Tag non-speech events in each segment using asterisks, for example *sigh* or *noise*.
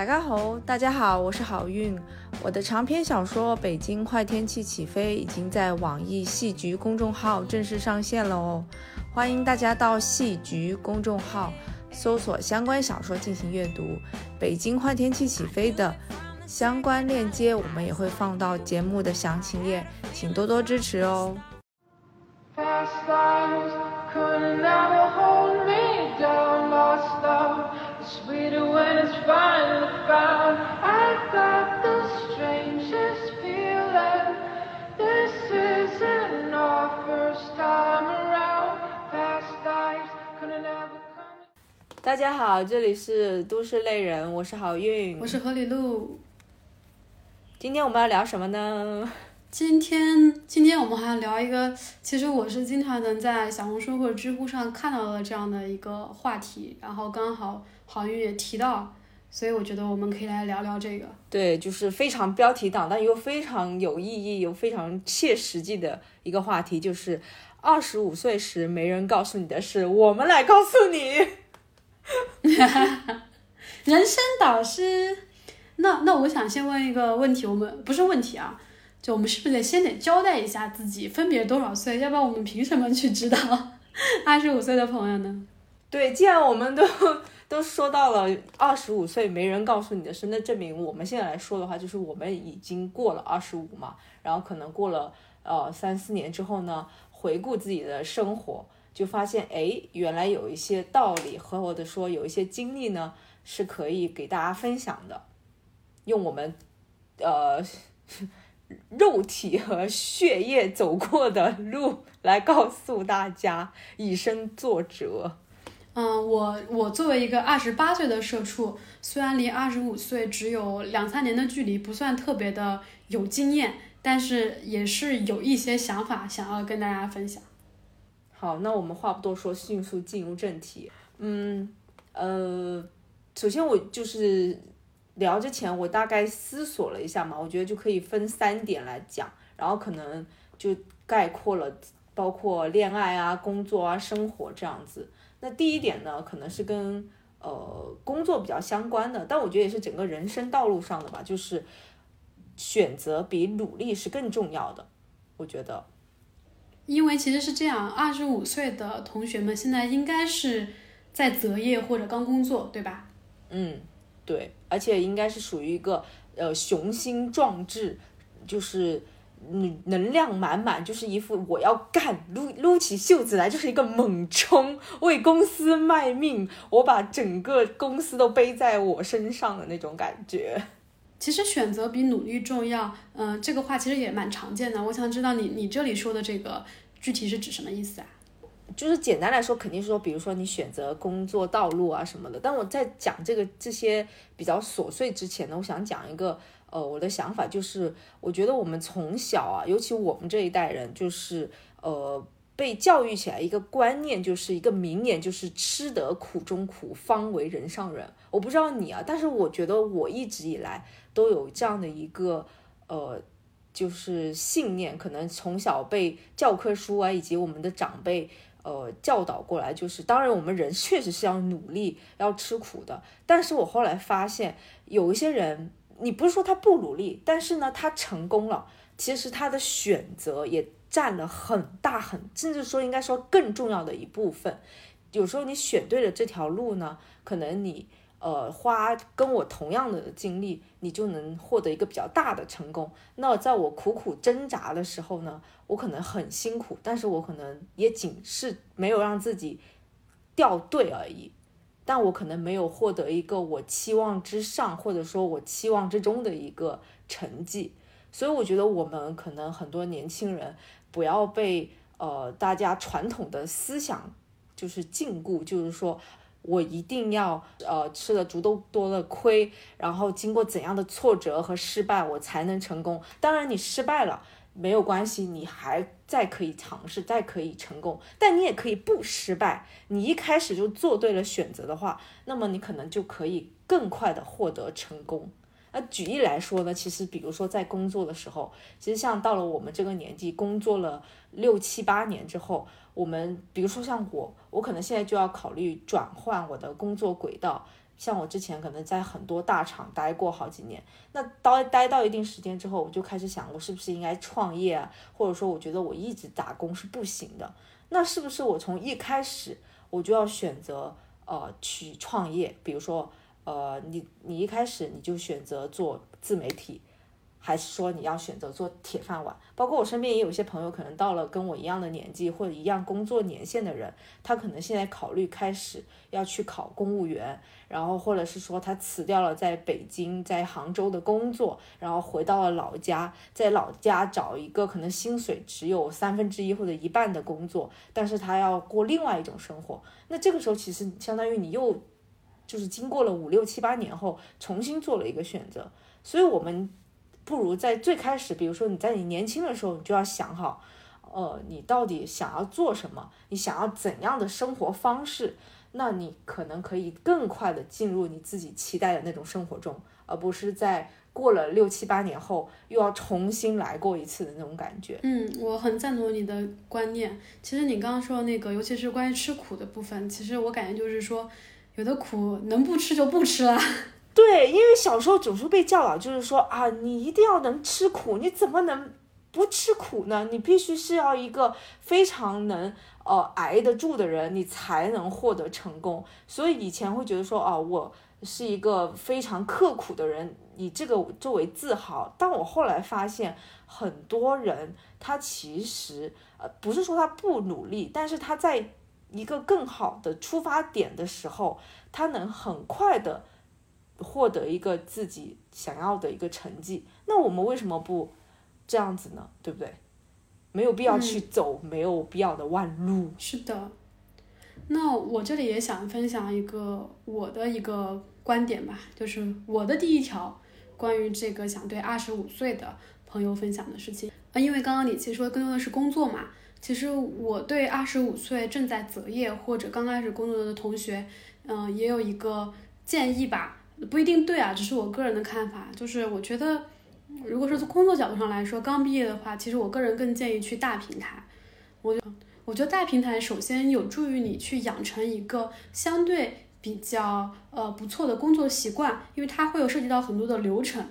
大家好，大家好，我是好运。我的长篇小说《北京坏天气起飞》已经在网易戏局公众号正式上线了哦，欢迎大家到戏局公众号搜索相关小说进行阅读。《北京坏天气起飞》的相关链接我们也会放到节目的详情页，请多多支持哦。Past lives could never hold me down. 大家好，这里是都市类人，我是好运，我是何里路。今天我们要聊什么呢？今天，今天我们还要聊一个，其实我是经常能在小红书或者知乎上看到的这样的一个话题，然后刚好郝云也提到，所以我觉得我们可以来聊聊这个。对，就是非常标题党，但又非常有意义、又非常切实际的一个话题，就是二十五岁时没人告诉你的事，我们来告诉你。*laughs* 人生导师，那那我想先问一个问题，我们不是问题啊，就我们是不是得先得交代一下自己分别多少岁，要不然我们凭什么去知道 *laughs* 二十五岁的朋友呢？对，既然我们都 *laughs* 都说到了二十五岁没人告诉你的事，那证明我们现在来说的话，就是我们已经过了二十五嘛，然后可能过了呃三四年之后呢，回顾自己的生活，就发现哎，原来有一些道理和或者说有一些经历呢，是可以给大家分享的，用我们呃肉体和血液走过的路来告诉大家，以身作则。嗯，我我作为一个二十八岁的社畜，虽然离二十五岁只有两三年的距离，不算特别的有经验，但是也是有一些想法想要跟大家分享。好，那我们话不多说，迅速进入正题。嗯，呃，首先我就是聊之前，我大概思索了一下嘛，我觉得就可以分三点来讲，然后可能就概括了包括恋爱啊、工作啊、生活这样子。那第一点呢，可能是跟呃工作比较相关的，但我觉得也是整个人生道路上的吧，就是选择比努力是更重要的，我觉得。因为其实是这样，二十五岁的同学们现在应该是在择业或者刚工作，对吧？嗯，对，而且应该是属于一个呃雄心壮志，就是嗯能量满满，就是一副我要干，撸撸起袖子来就是一个猛冲，为公司卖命，我把整个公司都背在我身上的那种感觉。其实选择比努力重要，嗯、这个话其实也蛮常见的。我想知道你你这里说的这个具体是指什么意思啊？就是简单来说，肯定是说，比如说你选择工作道路啊什么的。但我在讲这个这些比较琐碎之前呢，我想讲一个呃我的想法，就是我觉得我们从小啊，尤其我们这一代人，就是呃被教育起来一个观念，就是一个名言，就是吃得苦中苦，方为人上人。我不知道你啊，但是我觉得我一直以来都有这样的一个呃。就是信念，可能从小被教科书啊，以及我们的长辈呃教导过来，就是当然我们人确实是要努力，要吃苦的。但是我后来发现，有一些人，你不是说他不努力，但是呢，他成功了，其实他的选择也占了很大很，甚至说应该说更重要的一部分。有时候你选对了这条路呢，可能你呃花跟我同样的经历，你就能获得一个比较大的成功。那在我苦苦挣扎的时候呢，我可能很辛苦，但是我可能也仅是没有让自己掉队而已。但我可能没有获得一个我期望之上，或者说我期望之中的一个成绩。所以我觉得我们可能很多年轻人不要被呃大家传统的思想就是禁锢，就是说我一定要呃吃了足够多的亏，然后经过怎样的挫折和失败，我才能成功。当然你失败了没有关系，你还再可以尝试，再可以成功。但你也可以不失败，你一开始就做对了选择的话，那么你可能就可以更快的获得成功。那举例来说呢，其实比如说在工作的时候，其实像到了我们这个年纪，工作了六七八年之后，我们比如说像我，我可能现在就要考虑转换我的工作轨道，像我之前可能在很多大厂待过好几年，那待待到一定时间之后，我就开始想，我是不是应该创业啊？或者说，我觉得我一直打工是不行的，那是不是我从一开始我就要选择呃去创业？比如说，呃，你你一开始你就选择做自媒体。还是说你要选择做铁饭碗？包括我身边也有一些朋友，可能到了跟我一样的年纪或者一样工作年限的人，他可能现在考虑开始要去考公务员，然后或者是说他辞掉了在北京、在杭州的工作，然后回到了老家，在老家找一个可能薪水只有三分之一或者一半的工作，但是他要过另外一种生活。那这个时候其实相当于你又就是经过了五六七八年后重新做了一个选择，所以我们。不如在最开始，比如说你在你年轻的时候，你就要想好，呃，你到底想要做什么，你想要怎样的生活方式，那你可能可以更快的进入你自己期待的那种生活中，而不是在过了六七八年后又要重新来过一次的那种感觉。嗯，我很赞同你的观念。其实你刚刚说的那个，尤其是关于吃苦的部分，其实我感觉就是说，有的苦能不吃就不吃了。对，因为小时候总是被教导，就是说啊，你一定要能吃苦，你怎么能不吃苦呢？你必须是要一个非常能呃挨得住的人，你才能获得成功。所以以前会觉得说啊，我是一个非常刻苦的人，以这个作为自豪。但我后来发现，很多人他其实呃不是说他不努力，但是他在一个更好的出发点的时候，他能很快的。获得一个自己想要的一个成绩，那我们为什么不这样子呢？对不对？没有必要去走没有必要的弯路。是的，那我这里也想分享一个我的一个观点吧，就是我的第一条关于这个想对二十五岁的朋友分享的事情啊，因为刚刚你其实说更多的是工作嘛，其实我对二十五岁正在择业或者刚开始工作的同学，嗯，也有一个建议吧。不一定对啊，只是我个人的看法。就是我觉得，如果说从工作角度上来说，刚毕业的话，其实我个人更建议去大平台。我我觉得大平台首先有助于你去养成一个相对比较呃不错的工作习惯，因为它会有涉及到很多的流程。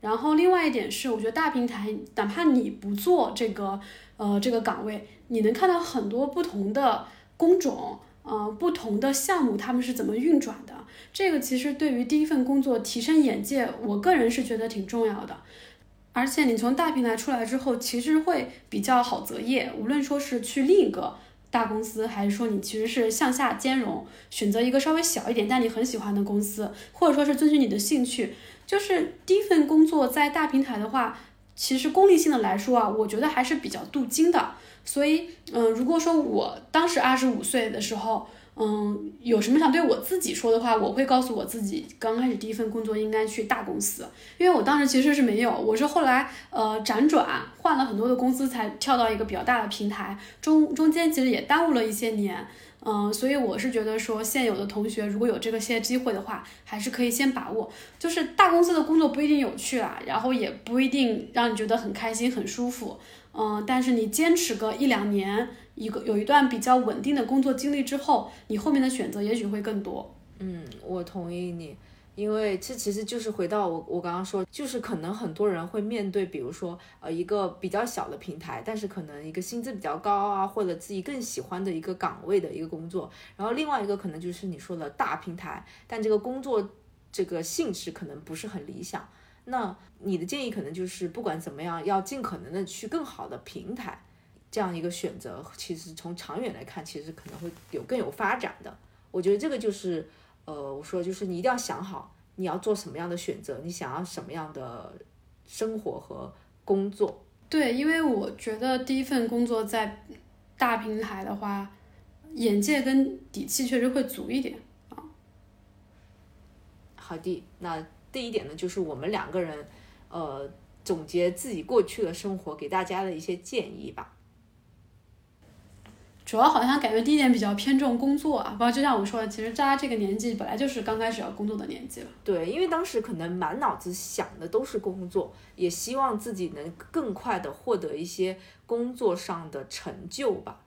然后另外一点是，我觉得大平台哪怕你不做这个呃这个岗位，你能看到很多不同的工种。呃，不同的项目他们是怎么运转的？这个其实对于第一份工作提升眼界，我个人是觉得挺重要的。而且你从大平台出来之后，其实会比较好择业。无论说是去另一个大公司，还是说你其实是向下兼容，选择一个稍微小一点但你很喜欢的公司，或者说是遵循你的兴趣，就是第一份工作在大平台的话，其实功利性的来说啊，我觉得还是比较镀金的。所以，嗯，如果说我当时二十五岁的时候，嗯，有什么想对我自己说的话，我会告诉我自己，刚开始第一份工作应该去大公司，因为我当时其实是没有，我是后来呃辗转换了很多的公司，才跳到一个比较大的平台，中中间其实也耽误了一些年，嗯，所以我是觉得说，现有的同学如果有这个些机会的话，还是可以先把握，就是大公司的工作不一定有趣啊，然后也不一定让你觉得很开心很舒服。嗯，但是你坚持个一两年，一个有一段比较稳定的工作经历之后，你后面的选择也许会更多。嗯，我同意你，因为这其实就是回到我我刚刚说，就是可能很多人会面对，比如说呃一个比较小的平台，但是可能一个薪资比较高啊，或者自己更喜欢的一个岗位的一个工作，然后另外一个可能就是你说的大平台，但这个工作这个性质可能不是很理想。那你的建议可能就是，不管怎么样，要尽可能的去更好的平台，这样一个选择，其实从长远来看，其实可能会有更有发展的。我觉得这个就是，呃，我说就是你一定要想好你要做什么样的选择，你想要什么样的生活和工作。对，因为我觉得第一份工作在大平台的话，眼界跟底气确实会足一点啊。好的，那。第一点呢，就是我们两个人，呃，总结自己过去的生活，给大家的一些建议吧。主要好像感觉第一点比较偏重工作啊，不过就像我说的，其实大家这个年纪本来就是刚开始要工作的年纪了。对，因为当时可能满脑子想的都是工作，也希望自己能更快的获得一些工作上的成就吧。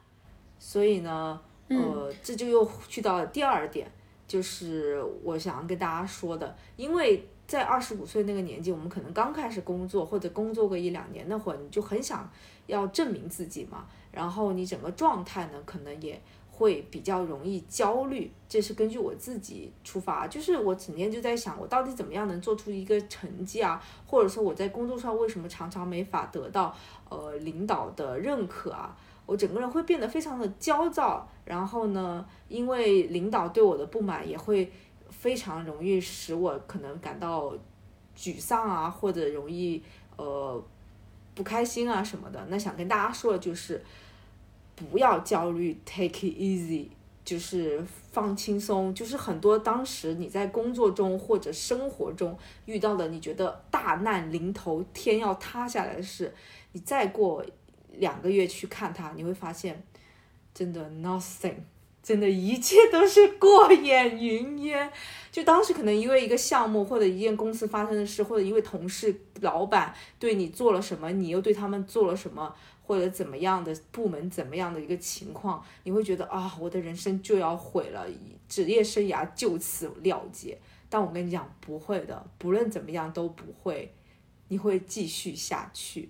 所以呢，呃，这就又去到了第二点。就是我想跟大家说的，因为在二十五岁那个年纪，我们可能刚开始工作或者工作个一两年，那会儿你就很想要证明自己嘛，然后你整个状态呢，可能也会比较容易焦虑。这是根据我自己出发，就是我整天就在想，我到底怎么样能做出一个成绩啊，或者说我在工作上为什么常常没法得到呃领导的认可啊？我整个人会变得非常的焦躁，然后呢，因为领导对我的不满也会非常容易使我可能感到沮丧啊，或者容易呃不开心啊什么的。那想跟大家说的就是，不要焦虑，take it easy，就是放轻松。就是很多当时你在工作中或者生活中遇到的，你觉得大难临头、天要塌下来的事，你再过。两个月去看它，你会发现，真的 nothing，真的一切都是过眼云烟。就当时可能因为一个项目或者一件公司发生的事，或者因为同事、老板对你做了什么，你又对他们做了什么，或者怎么样的部门怎么样的一个情况，你会觉得啊，我的人生就要毁了，职业生涯就此了结。但我跟你讲，不会的，不论怎么样都不会，你会继续下去。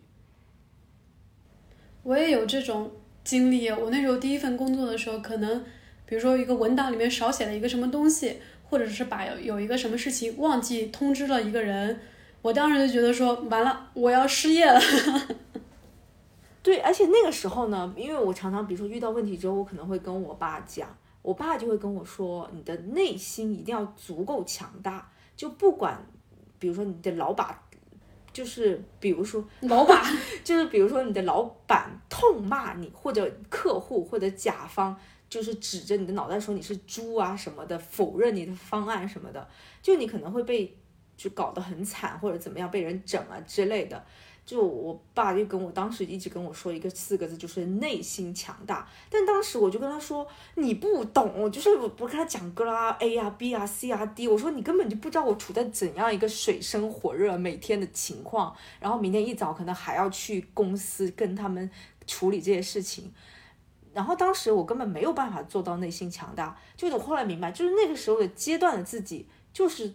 我也有这种经历。我那时候第一份工作的时候，可能比如说一个文档里面少写了一个什么东西，或者是把有一个什么事情忘记通知了一个人，我当时就觉得说完了，我要失业了。*laughs* 对，而且那个时候呢，因为我常常比如说遇到问题之后，我可能会跟我爸讲，我爸就会跟我说，你的内心一定要足够强大，就不管，比如说你的老板。就是比如说，老板 *laughs* 就是比如说你的老板痛骂你，或者客户或者甲方就是指着你的脑袋说你是猪啊什么的，否认你的方案什么的，就你可能会被就搞得很惨，或者怎么样被人整啊之类的。就我爸就跟我当时一直跟我说一个四个字，就是内心强大。但当时我就跟他说，你不懂，就是我我跟他讲个啦，A 啊 B 啊 C 啊 D，我说你根本就不知道我处在怎样一个水深火热每天的情况，然后明天一早可能还要去公司跟他们处理这些事情。然后当时我根本没有办法做到内心强大，就是我后来明白，就是那个时候的阶段的自己，就是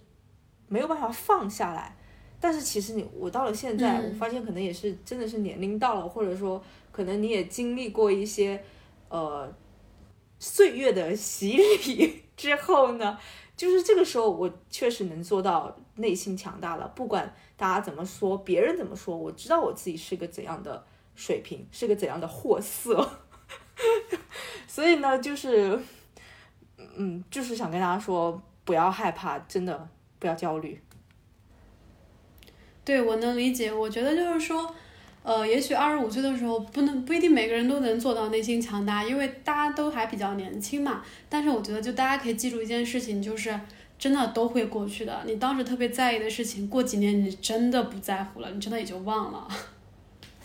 没有办法放下来。但是其实你，我到了现在，我发现可能也是真的是年龄到了，或者说可能你也经历过一些，呃，岁月的洗礼 *laughs* 之后呢，就是这个时候我确实能做到内心强大了。不管大家怎么说，别人怎么说，我知道我自己是个怎样的水平，是个怎样的货色。所以呢，就是，嗯，就是想跟大家说，不要害怕，真的不要焦虑。对，我能理解。我觉得就是说，呃，也许二十五岁的时候，不能不一定每个人都能做到内心强大，因为大家都还比较年轻嘛。但是我觉得，就大家可以记住一件事情，就是真的都会过去的。你当时特别在意的事情，过几年你真的不在乎了，你真的也就忘了。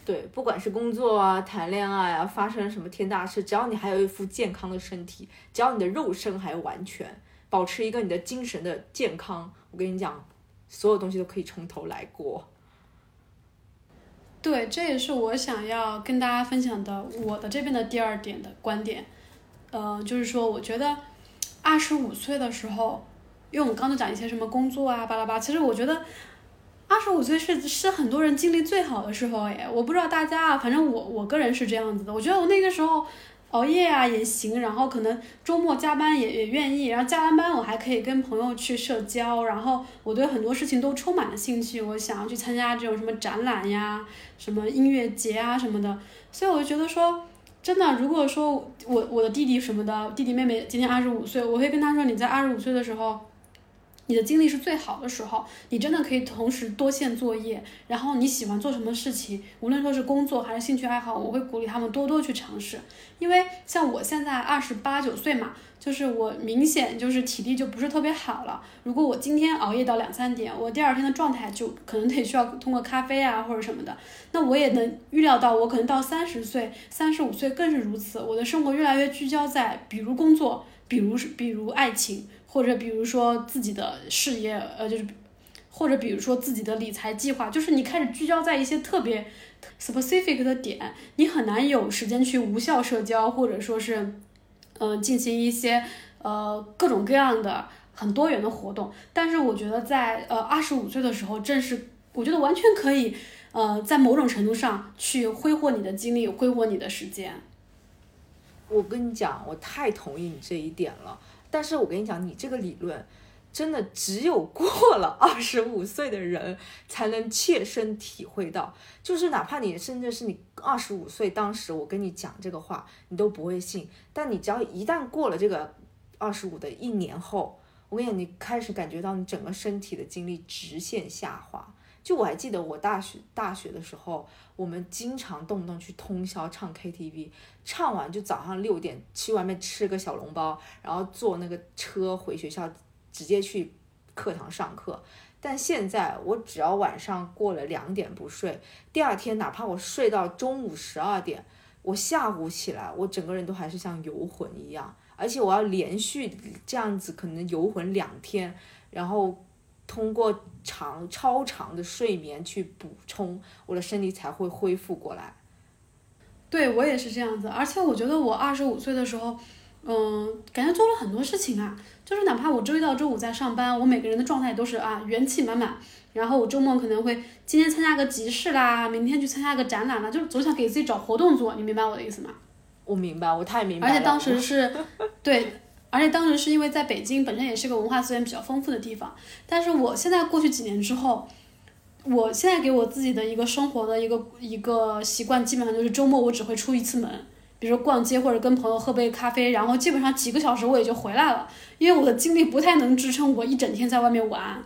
对，不管是工作啊、谈恋爱啊，发生什么天大事，只要你还有一副健康的身体，只要你的肉身还完全，保持一个你的精神的健康，我跟你讲。所有东西都可以从头来过。对，这也是我想要跟大家分享的，我的这边的第二点的观点。呃，就是说，我觉得二十五岁的时候，因为我们刚才讲一些什么工作啊，巴拉巴，其实我觉得二十五岁是是很多人精力最好的时候哎。我不知道大家啊，反正我我个人是这样子的，我觉得我那个时候。熬夜啊也行，然后可能周末加班也也愿意，然后加完班我还可以跟朋友去社交，然后我对很多事情都充满了兴趣，我想要去参加这种什么展览呀、什么音乐节啊什么的，所以我就觉得说，真的，如果说我我的弟弟什么的，弟弟妹妹今年二十五岁，我会跟他说，你在二十五岁的时候。你的精力是最好的时候，你真的可以同时多线作业，然后你喜欢做什么事情，无论说是工作还是兴趣爱好，我会鼓励他们多多去尝试。因为像我现在二十八九岁嘛，就是我明显就是体力就不是特别好了。如果我今天熬夜到两三点，我第二天的状态就可能得需要通过咖啡啊或者什么的。那我也能预料到，我可能到三十岁、三十五岁更是如此。我的生活越来越聚焦在，比如工作，比如是比如爱情。或者比如说自己的事业，呃，就是，或者比如说自己的理财计划，就是你开始聚焦在一些特别 specific 的点，你很难有时间去无效社交，或者说是，嗯，进行一些呃各种各样的很多元的活动。但是我觉得在呃二十五岁的时候，正是我觉得完全可以呃在某种程度上去挥霍你的精力，挥霍你的时间。我跟你讲，我太同意你这一点了。但是我跟你讲，你这个理论，真的只有过了 *laughs* 二十五岁的人才能切身体会到。就是哪怕你甚至是你二十五岁，当时我跟你讲这个话，你都不会信。但你只要一旦过了这个二十五的一年后，我跟你讲，你开始感觉到你整个身体的精力直线下滑。就我还记得我大学大学的时候，我们经常动不动去通宵唱 KTV，唱完就早上六点去外面吃个小笼包，然后坐那个车回学校，直接去课堂上课。但现在我只要晚上过了两点不睡，第二天哪怕我睡到中午十二点，我下午起来，我整个人都还是像游魂一样，而且我要连续这样子可能游魂两天，然后。通过长超长的睡眠去补充，我的身体才会恢复过来。对我也是这样子，而且我觉得我二十五岁的时候，嗯，感觉做了很多事情啊，就是哪怕我周一到周五在上班，我每个人的状态都是啊元气满满。然后我周末可能会今天参加个集市啦，明天去参加个展览啦，就是总想给自己找活动做。你明白我的意思吗？我明白，我太明白了。而且当时是对。而且当时是因为在北京本身也是个文化资源比较丰富的地方，但是我现在过去几年之后，我现在给我自己的一个生活的一个一个习惯，基本上就是周末我只会出一次门，比如说逛街或者跟朋友喝杯咖啡，然后基本上几个小时我也就回来了，因为我的精力不太能支撑我一整天在外面玩，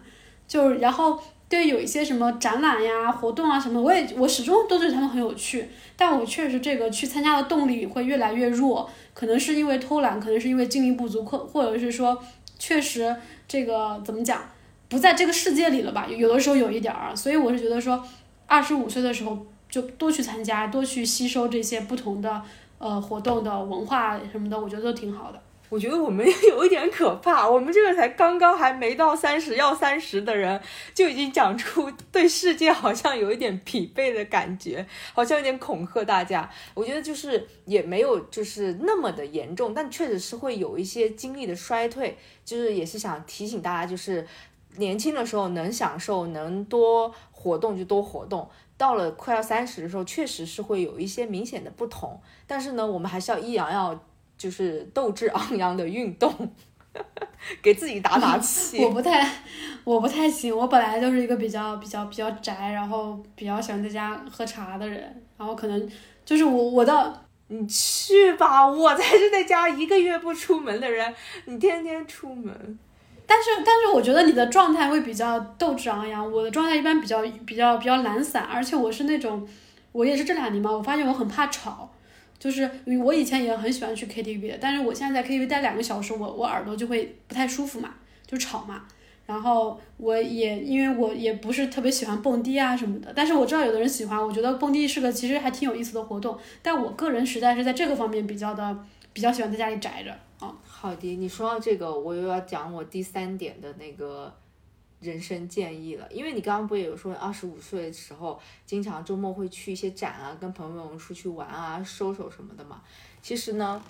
就是然后。对，有一些什么展览呀、活动啊什么，我也我始终都对他们很有趣，但我确实这个去参加的动力会越来越弱，可能是因为偷懒，可能是因为精力不足，或或者是说确实这个怎么讲，不在这个世界里了吧？有的时候有一点儿，所以我是觉得说，二十五岁的时候就多去参加，多去吸收这些不同的呃活动的文化什么的，我觉得都挺好的。我觉得我们 *laughs* 有一点可怕，我们这个才刚刚还没到三十要三十的人，就已经讲出对世界好像有一点疲惫的感觉，好像有点恐吓大家。我觉得就是也没有就是那么的严重，但确实是会有一些精力的衰退，就是也是想提醒大家，就是年轻的时候能享受能多活动就多活动，到了快要三十的时候，确实是会有一些明显的不同。但是呢，我们还是要依然要。就是斗志昂扬的运动，给自己打打气。*laughs* 我不太，我不太行。我本来就是一个比较比较比较宅，然后比较喜欢在家喝茶的人。然后可能就是我我的，你去吧，我才是在家一个月不出门的人。你天天出门，但是但是我觉得你的状态会比较斗志昂扬。我的状态一般比较比较比较懒散，而且我是那种，我也是这两年嘛，我发现我很怕吵。就是我以前也很喜欢去 KTV，但是我现在在 KTV 待两个小时，我我耳朵就会不太舒服嘛，就吵嘛。然后我也因为我也不是特别喜欢蹦迪啊什么的，但是我知道有的人喜欢，我觉得蹦迪是个其实还挺有意思的活动。但我个人实在是在这个方面比较的比较喜欢在家里宅着啊。好的，你说到这个，我又要讲我第三点的那个。人生建议了，因为你刚刚不也有说二十五岁的时候，经常周末会去一些展啊，跟朋友们出去玩啊，收手什么的嘛。其实呢，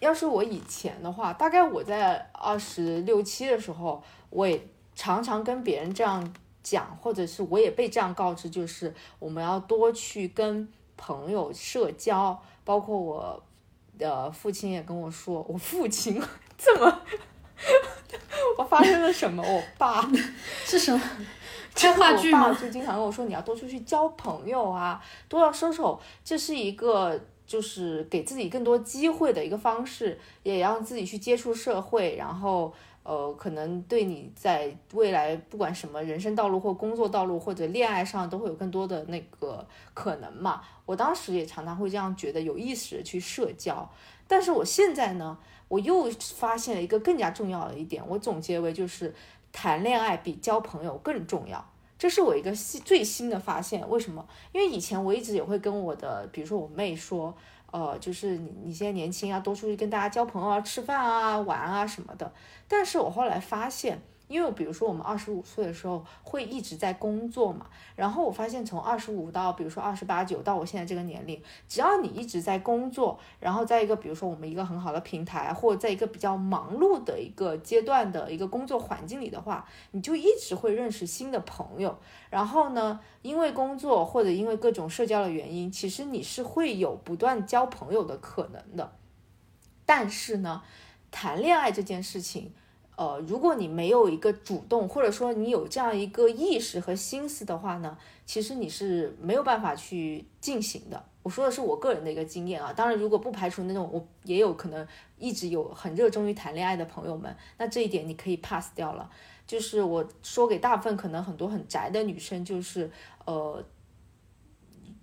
要是我以前的话，大概我在二十六七的时候，我也常常跟别人这样讲，或者是我也被这样告知，就是我们要多去跟朋友社交。包括我的父亲也跟我说，我父亲 *laughs* 这么。*laughs* 我发生了什么？我爸 *laughs* 是什么？*laughs* 这话剧吗？就经常跟我说，你要多出去交朋友啊，多要收手。这是一个就是给自己更多机会的一个方式，也让自己去接触社会，然后呃，可能对你在未来不管什么人生道路或工作道路或者恋爱上都会有更多的那个可能嘛。我当时也常常会这样觉得，有意识的去社交。但是我现在呢？我又发现了一个更加重要的一点，我总结为就是谈恋爱比交朋友更重要，这是我一个新最新的发现。为什么？因为以前我一直也会跟我的，比如说我妹说，呃，就是你你现在年轻啊，多出去跟大家交朋友啊，吃饭啊，玩啊什么的。但是我后来发现，因为比如说我们二十五岁的时候会一直在工作嘛，然后我发现从二十五到比如说二十八九到我现在这个年龄，只要你一直在工作，然后在一个比如说我们一个很好的平台，或者在一个比较忙碌的一个阶段的一个工作环境里的话，你就一直会认识新的朋友。然后呢，因为工作或者因为各种社交的原因，其实你是会有不断交朋友的可能的。但是呢，谈恋爱这件事情。呃，如果你没有一个主动，或者说你有这样一个意识和心思的话呢，其实你是没有办法去进行的。我说的是我个人的一个经验啊，当然如果不排除那种我也有可能一直有很热衷于谈恋爱的朋友们，那这一点你可以 pass 掉了。就是我说给大部分可能很多很宅的女生，就是呃，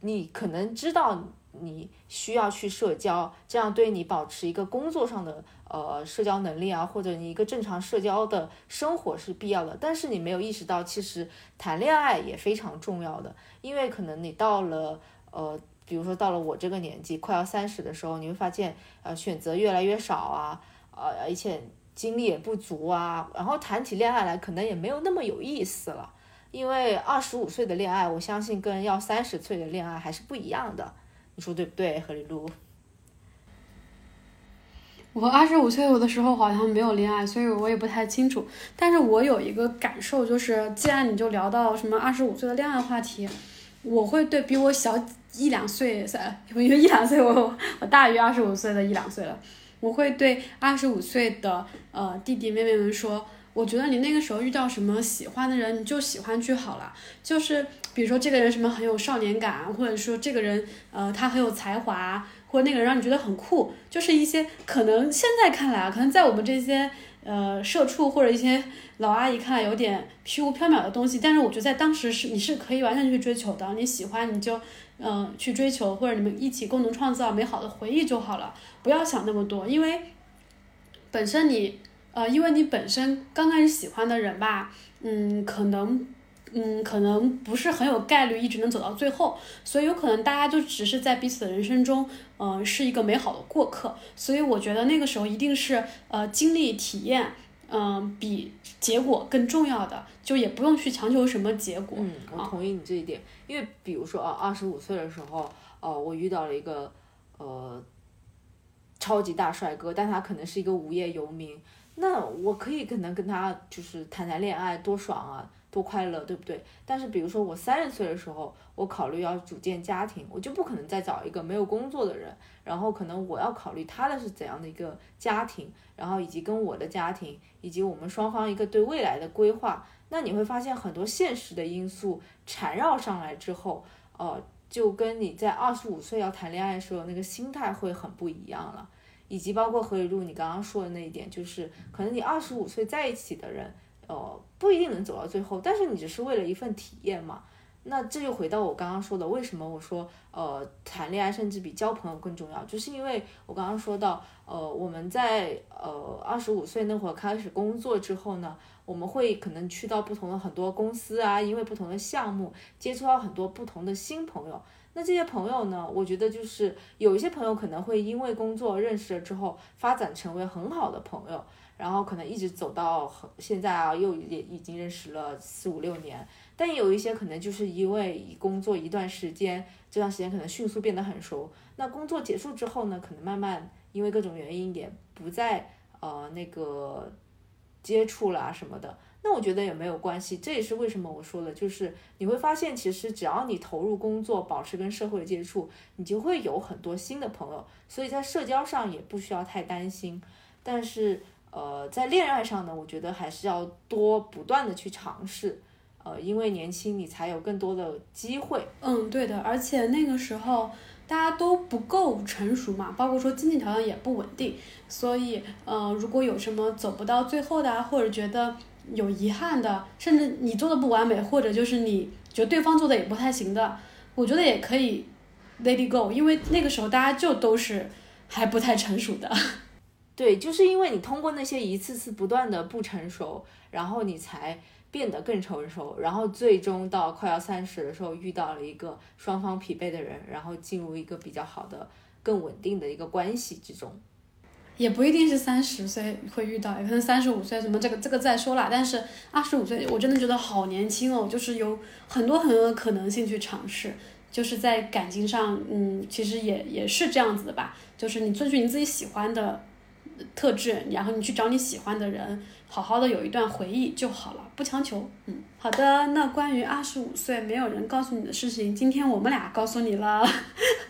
你可能知道你需要去社交，这样对你保持一个工作上的。呃，社交能力啊，或者你一个正常社交的生活是必要的，但是你没有意识到，其实谈恋爱也非常重要的，因为可能你到了呃，比如说到了我这个年纪，快要三十的时候，你会发现呃选择越来越少啊，呃，而且精力也不足啊，然后谈起恋爱来可能也没有那么有意思了，因为二十五岁的恋爱，我相信跟要三十岁的恋爱还是不一样的，你说对不对，何丽露？我二十五岁有的时候好像没有恋爱，所以我也不太清楚。但是我有一个感受，就是既然你就聊到什么二十五岁的恋爱话题，我会对比我小一两岁，因为一两岁我我大于二十五岁的一两岁了，我会对二十五岁的呃弟弟妹妹们说，我觉得你那个时候遇到什么喜欢的人，你就喜欢就好了。就是比如说这个人什么很有少年感，或者说这个人呃他很有才华。或那个人让你觉得很酷，就是一些可能现在看来啊，可能在我们这些呃社畜或者一些老阿姨看来有点虚无缥缈的东西，但是我觉得在当时是你是可以完全去追求的。你喜欢你就嗯去追求，或者你们一起共同创造美好的回忆就好了，不要想那么多，因为本身你呃因为你本身刚开始喜欢的人吧，嗯可能。嗯，可能不是很有概率一直能走到最后，所以有可能大家就只是在彼此的人生中，嗯，是一个美好的过客。所以我觉得那个时候一定是呃经历体验，嗯，比结果更重要的，就也不用去强求什么结果。嗯，我同意你这一点，因为比如说啊，二十五岁的时候，哦，我遇到了一个呃超级大帅哥，但他可能是一个无业游民，那我可以可能跟他就是谈谈恋爱，多爽啊！多快乐，对不对？但是比如说我三十岁的时候，我考虑要组建家庭，我就不可能再找一个没有工作的人，然后可能我要考虑他的是怎样的一个家庭，然后以及跟我的家庭，以及我们双方一个对未来的规划。那你会发现很多现实的因素缠绕上来之后，呃，就跟你在二十五岁要谈恋爱的时候那个心态会很不一样了。以及包括何雨露你刚刚说的那一点，就是可能你二十五岁在一起的人。呃，不一定能走到最后，但是你只是为了一份体验嘛。那这就回到我刚刚说的，为什么我说呃谈恋爱甚至比交朋友更重要，就是因为我刚刚说到，呃我们在呃二十五岁那会儿开始工作之后呢，我们会可能去到不同的很多公司啊，因为不同的项目接触到很多不同的新朋友。那这些朋友呢，我觉得就是有一些朋友可能会因为工作认识了之后，发展成为很好的朋友。然后可能一直走到现在啊，又也已经认识了四五六年，但有一些可能就是因为工作一段时间，这段时间可能迅速变得很熟。那工作结束之后呢，可能慢慢因为各种原因也不再呃那个接触啦什么的。那我觉得也没有关系，这也是为什么我说的，就是你会发现其实只要你投入工作，保持跟社会的接触，你就会有很多新的朋友，所以在社交上也不需要太担心。但是。呃，在恋爱上呢，我觉得还是要多不断的去尝试，呃，因为年轻你才有更多的机会。嗯，对的，而且那个时候大家都不够成熟嘛，包括说经济条件也不稳定，所以呃，如果有什么走不到最后的，或者觉得有遗憾的，甚至你做的不完美，或者就是你觉得对方做的也不太行的，我觉得也可以 let it go，因为那个时候大家就都是还不太成熟的。对，就是因为你通过那些一次次不断的不成熟，然后你才变得更成熟，然后最终到快要三十的时候遇到了一个双方疲惫的人，然后进入一个比较好的、更稳定的一个关系之中。也不一定是三十岁会遇到，也可能三十五岁什么这个这个再说啦。但是二十五岁，我真的觉得好年轻哦，就是有很多很多的可能性去尝试。就是在感情上，嗯，其实也也是这样子的吧，就是你遵循你自己喜欢的特质，然后你去找你喜欢的人，好好的有一段回忆就好了，不强求。嗯，好的，那关于二十五岁没有人告诉你的事情，今天我们俩告诉你了，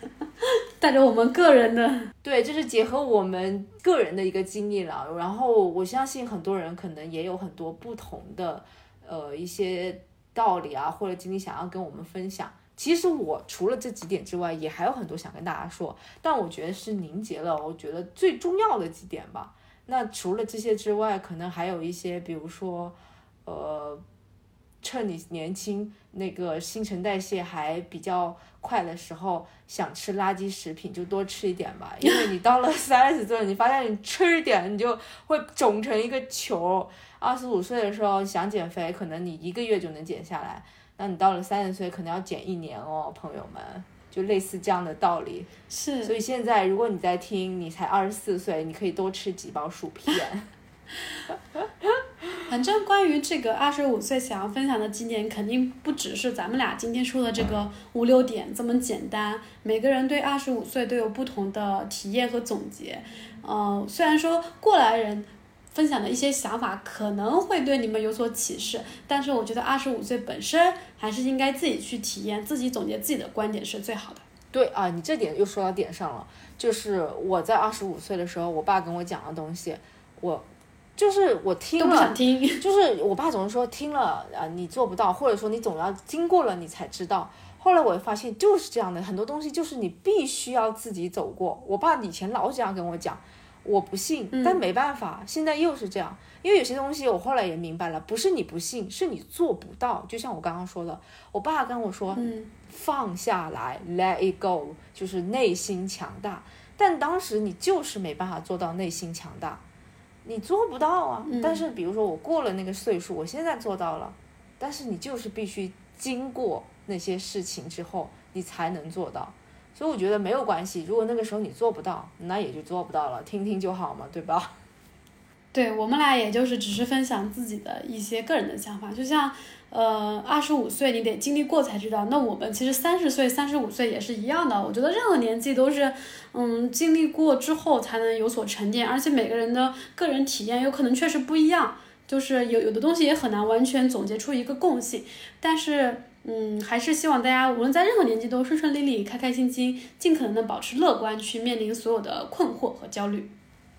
*laughs* 带着我们个人的。*laughs* 对，就是结合我们个人的一个经历了，然后我相信很多人可能也有很多不同的呃一些道理啊或者经历想要跟我们分享。其实我除了这几点之外，也还有很多想跟大家说，但我觉得是凝结了我觉得最重要的几点吧。那除了这些之外，可能还有一些，比如说，呃，趁你年轻，那个新陈代谢还比较快的时候，想吃垃圾食品就多吃一点吧，因为你到了三十岁，你发现你吃一点你就会肿成一个球。二十五岁的时候想减肥，可能你一个月就能减下来。那你到了三十岁，可能要减一年哦，朋友们，就类似这样的道理。是，所以现在如果你在听，你才二十四岁，你可以多吃几包薯片。*laughs* 反正关于这个二十五岁想要分享的几点，肯定不只是咱们俩今天说的这个五六点这么简单。每个人对二十五岁都有不同的体验和总结。嗯，虽然说过来人。分享的一些想法可能会对你们有所启示，但是我觉得二十五岁本身还是应该自己去体验，自己总结自己的观点是最好的。对啊，你这点又说到点上了，就是我在二十五岁的时候，我爸跟我讲的东西，我就是我听了，都不想听，就是我爸总是说听了啊你做不到，或者说你总要经过了你才知道。后来我发现就是这样的，很多东西就是你必须要自己走过。我爸以前老这样跟我讲。我不信，但没办法，现在又是这样。因为有些东西我后来也明白了，不是你不信，是你做不到。就像我刚刚说的，我爸跟我说，放下来，let it go，就是内心强大。但当时你就是没办法做到内心强大，你做不到啊。但是比如说我过了那个岁数，我现在做到了，但是你就是必须经过那些事情之后，你才能做到。所以我觉得没有关系，如果那个时候你做不到，那也就做不到了，听听就好嘛，对吧？*laughs* 对我们俩也就是只是分享自己的一些个人的想法，就像，呃，二十五岁你得经历过才知道，那我们其实三十岁、三十五岁也是一样的。我觉得任何年纪都是，嗯，经历过之后才能有所沉淀，而且每个人的个人体验有可能确实不一样，就是有有的东西也很难完全总结出一个共性，但是。嗯，还是希望大家无论在任何年纪都顺顺利利、开开心心，尽可能的保持乐观，去面临所有的困惑和焦虑。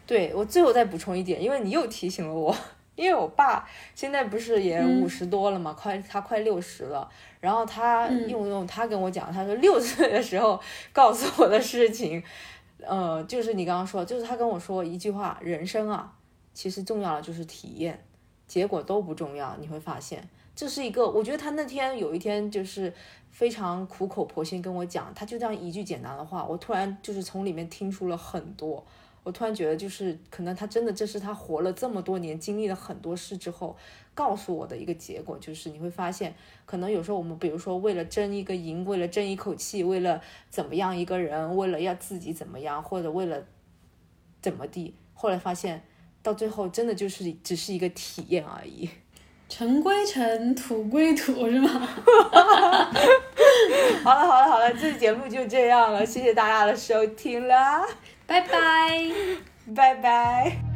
对我最后再补充一点，因为你又提醒了我，*laughs* 因为我爸现在不是也五十多了嘛，快他快六十了，然后他用用他跟我讲，他说六岁的时候告诉我的事情，呃，就是你刚刚说，就是他跟我说一句话，人生啊，其实重要的就是体验，结果都不重要，你会发现。这是一个，我觉得他那天有一天就是非常苦口婆心跟我讲，他就这样一句简单的话，我突然就是从里面听出了很多。我突然觉得，就是可能他真的这是他活了这么多年，经历了很多事之后，告诉我的一个结果，就是你会发现，可能有时候我们比如说为了争一个赢，为了争一口气，为了怎么样一个人，为了要自己怎么样，或者为了怎么地，后来发现到最后真的就是只是一个体验而已。*laughs* 尘归尘，土归土，是吗？*laughs* 好了，好了，好了，这期节目就这样了，谢谢大家的收听啦，拜拜，拜拜。